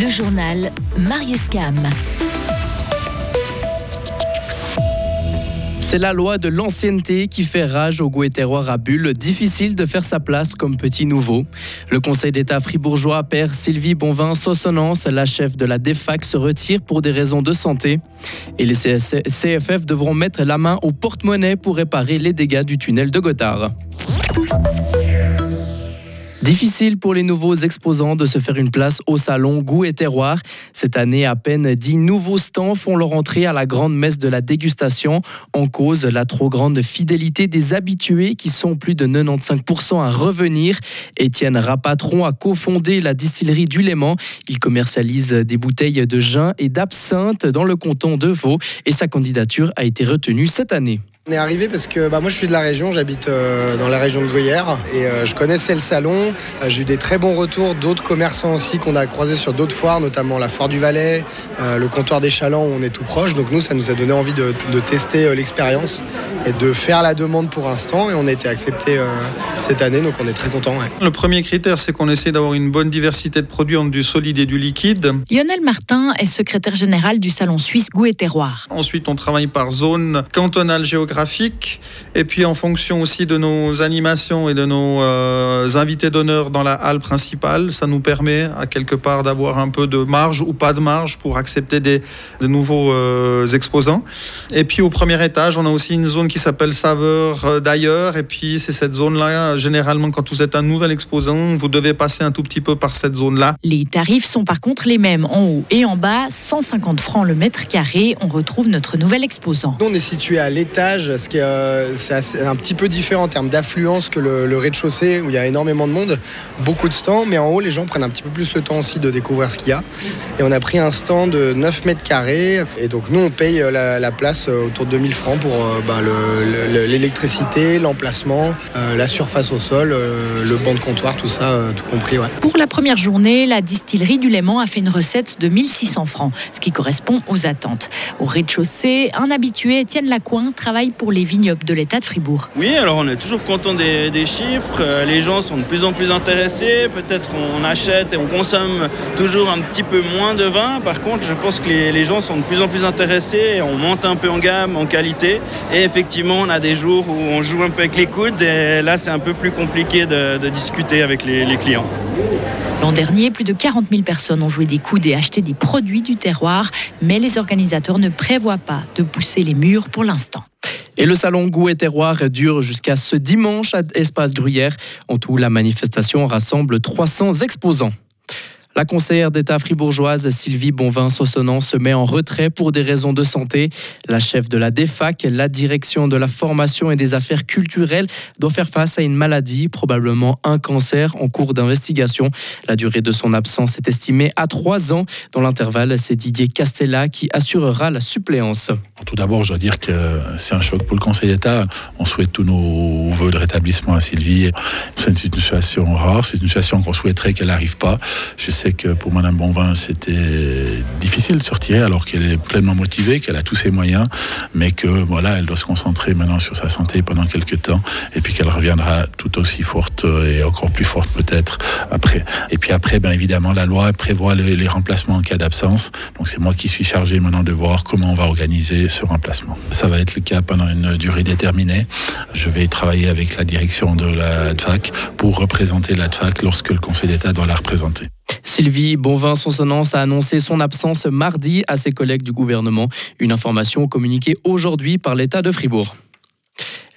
Le journal Marius Cam. C'est la loi de l'ancienneté qui fait rage au goût et terroir à Bulle. Difficile de faire sa place comme petit nouveau. Le Conseil d'État fribourgeois perd Sylvie Bonvin Sossonance, la chef de la DEFAC, se retire pour des raisons de santé. Et les CFF devront mettre la main au porte-monnaie pour réparer les dégâts du tunnel de Gotthard. Difficile pour les nouveaux exposants de se faire une place au salon Goût et Terroir. Cette année, à peine 10 nouveaux stands font leur entrée à la grande messe de la dégustation. En cause, la trop grande fidélité des habitués qui sont plus de 95% à revenir. Étienne Rapatron a cofondé la distillerie du Léman. Il commercialise des bouteilles de gin et d'absinthe dans le canton de Vaud et sa candidature a été retenue cette année. On est arrivé parce que bah, moi je suis de la région, j'habite euh, dans la région de Gruyère et euh, je connaissais le salon. Euh, j'ai eu des très bons retours d'autres commerçants aussi qu'on a croisés sur d'autres foires, notamment la foire du Valais, le comptoir des Chalands où on est tout proche. Donc nous ça nous a donné envie de, tester l'expérience et de faire la demande pour instant et on a été accepté cette année donc on est très content. Le premier critère c'est qu'on essaie d'avoir une bonne diversité de produits entre du solide et du liquide. Lionel Martin est secrétaire général du salon suisse Goût et Terroir. Ensuite on travaille par zone cantonale géographique graphique. Et puis en fonction aussi de nos animations et de nos euh, invités d'honneur dans la halle principale, ça nous permet à quelque part d'avoir un peu de marge ou pas de marge pour accepter des, de nouveaux euh, exposants. Et puis au premier étage, on a aussi une zone qui s'appelle saveur euh, d'ailleurs. Et puis c'est cette zone-là, généralement quand vous êtes un nouvel exposant, vous devez passer un tout petit peu par cette zone-là. Les tarifs sont par contre les mêmes en haut et en bas, 150 francs le mètre carré. On retrouve notre nouvel exposant. On est situé à l'étage ce qui est, euh, c'est un petit peu différent en termes d'affluence que le, rez-de-chaussée où il y a énormément de monde, beaucoup de stands, mais en haut les gens prennent un petit peu plus le temps aussi de découvrir ce qu'il y a. Et on a pris un stand de 9 mètres carrés et donc nous on paye euh, la, place euh, autour de 2000 francs pour bah, l'électricité, l'emplacement, la surface au sol, le banc de comptoir, tout ça, tout compris. Pour la première journée, la distillerie du Léman a fait une recette de 1600 francs, ce qui correspond aux attentes. Au rez-de-chaussée, un habitué, Étienne Lacoin, travaille pour les vignobles de l'État de Fribourg. Oui, alors on est toujours content des, chiffres. Euh, les gens sont de plus en plus intéressés. Peut-être on achète et on consomme toujours un petit peu moins de vin. Par contre, je pense que les, gens sont de plus en plus intéressés et on monte un peu en gamme, en qualité. Et effectivement, on a des jours où on joue un peu avec les coudes et là, c'est un peu plus compliqué de, discuter avec les, les clients. L'an dernier, plus de 40 000 personnes ont joué des coudes et acheté des produits du terroir, mais les organisateurs ne prévoient pas de pousser les murs pour l'instant. Et le salon Goût et Terroir dure jusqu'à ce dimanche à Espace Gruyère. En tout, la manifestation rassemble 300 exposants. La conseillère d'État fribourgeoise Sylvie Bonvin-Sossonant se met en retrait pour des raisons de santé. La chef de la DEFAC, la direction de la formation et des affaires culturelles, doit faire face à une maladie, probablement un cancer en cours d'investigation. La durée de son absence est estimée à trois ans. Dans l'intervalle, c'est Didier Castella qui assurera la suppléance. Tout d'abord, je dois dire que c'est un choc pour le Conseil d'État. On souhaite tous nos voeux de rétablissement à Sylvie. C'est une situation rare, c'est une situation qu'on souhaiterait qu'elle n'arrive pas. Sais que pour Madame Bonvin, c'était difficile de sortir alors qu'elle est pleinement motivée, qu'elle a tous ses moyens, mais que voilà, elle doit se concentrer maintenant sur sa santé pendant quelques temps, et puis qu'elle reviendra tout aussi forte et encore plus forte peut-être après. Et puis après, bien évidemment, la loi prévoit les, remplacements en cas d'absence. Donc c'est moi qui suis chargé maintenant de voir comment on va organiser ce remplacement. Ça va être le cas pendant une durée déterminée. Je vais travailler avec la direction de la DFAC pour représenter la DFAC lorsque le Conseil d'État doit la représenter. Sylvie Bonvin-Sonsonance a annoncé son absence mardi à ses collègues du gouvernement. Une information communiquée aujourd'hui par l'État de Fribourg.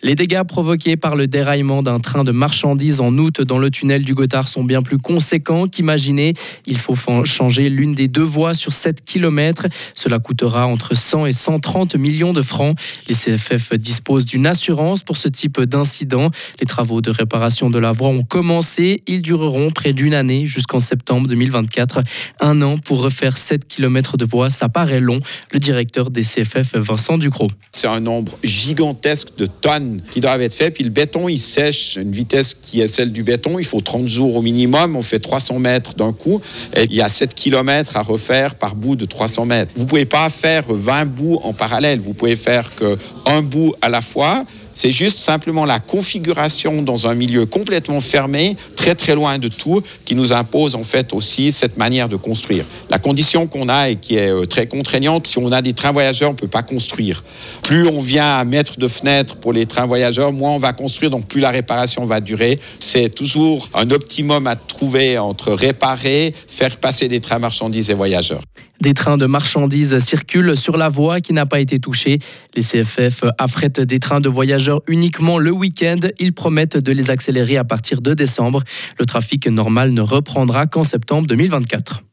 Les dégâts provoqués par le déraillement d'un train de marchandises en août dans le tunnel du Gothard sont bien plus conséquents qu'imaginé. Il faut changer l'une des deux voies sur 7 km. Cela coûtera entre 100 et 130 millions de francs. Les CFF disposent d'une assurance pour ce type d'incident. Les travaux de réparation de la voie ont commencé. Ils dureront près d'une année jusqu'en septembre 2024. Un an pour refaire 7 km de voie, ça paraît long. Le directeur des CFF, Vincent Ducrot. C'est un nombre gigantesque de tonnes qui doivent être faits. Puis le béton, il sèche une vitesse qui est celle du béton. Il faut 30 jours au minimum. On fait 300 mètres d'un coup. Il y a 7 km à refaire par bout de 300 mètres. Vous pouvez pas faire 20 bouts en parallèle. Vous pouvez faire qu'un bout à la fois C'est juste simplement la configuration dans un milieu complètement fermé, très très loin de tout, qui nous impose en fait aussi cette manière de construire. La condition qu'on a et qui est euh, très contraignante, si on a des trains voyageurs, on ne peut pas construire. Plus on vient à mettre de fenêtres pour les trains voyageurs, moins on va construire, donc plus la réparation va durer. C'est toujours un optimum à trouver entre réparer, faire passer des trains marchandises et voyageurs. Des trains de marchandises circulent sur la voie qui n'a pas été touchée. Les CFF affrètent des trains de voyageurs uniquement le week-end. Ils promettent de les accélérer à partir de décembre. Le trafic normal ne reprendra qu'en septembre 2024.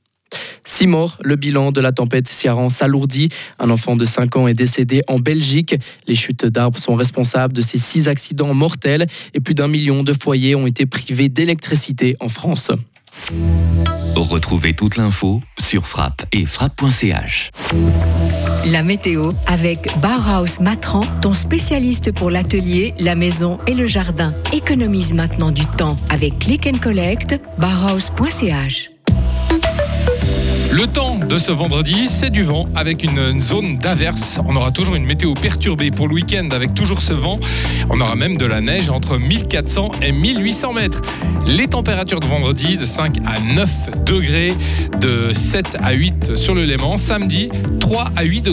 Six morts, le bilan de la tempête Ciaran s'alourdit. Un enfant de 5 ans est décédé en Belgique. Les chutes d'arbres sont responsables de ces six accidents mortels et plus d'un million de foyers ont été privés d'électricité en France. Retrouvez toute l'info sur frappe et frappe.ch. La météo avec Bauhaus Matran, ton spécialiste pour l'atelier, la maison et le jardin. Économise maintenant du temps avec Click and Collect, bauhaus.ch. Le temps de ce vendredi, c'est du vent avec une zone d'averse. On aura toujours une météo perturbée pour le week-end avec toujours ce vent. On aura même de la neige entre 1400 et 1800 mètres. Les températures de vendredi de 5 à 9 degrés, de 7 à 8 sur le Léman. Samedi, 3 à 8 degrés.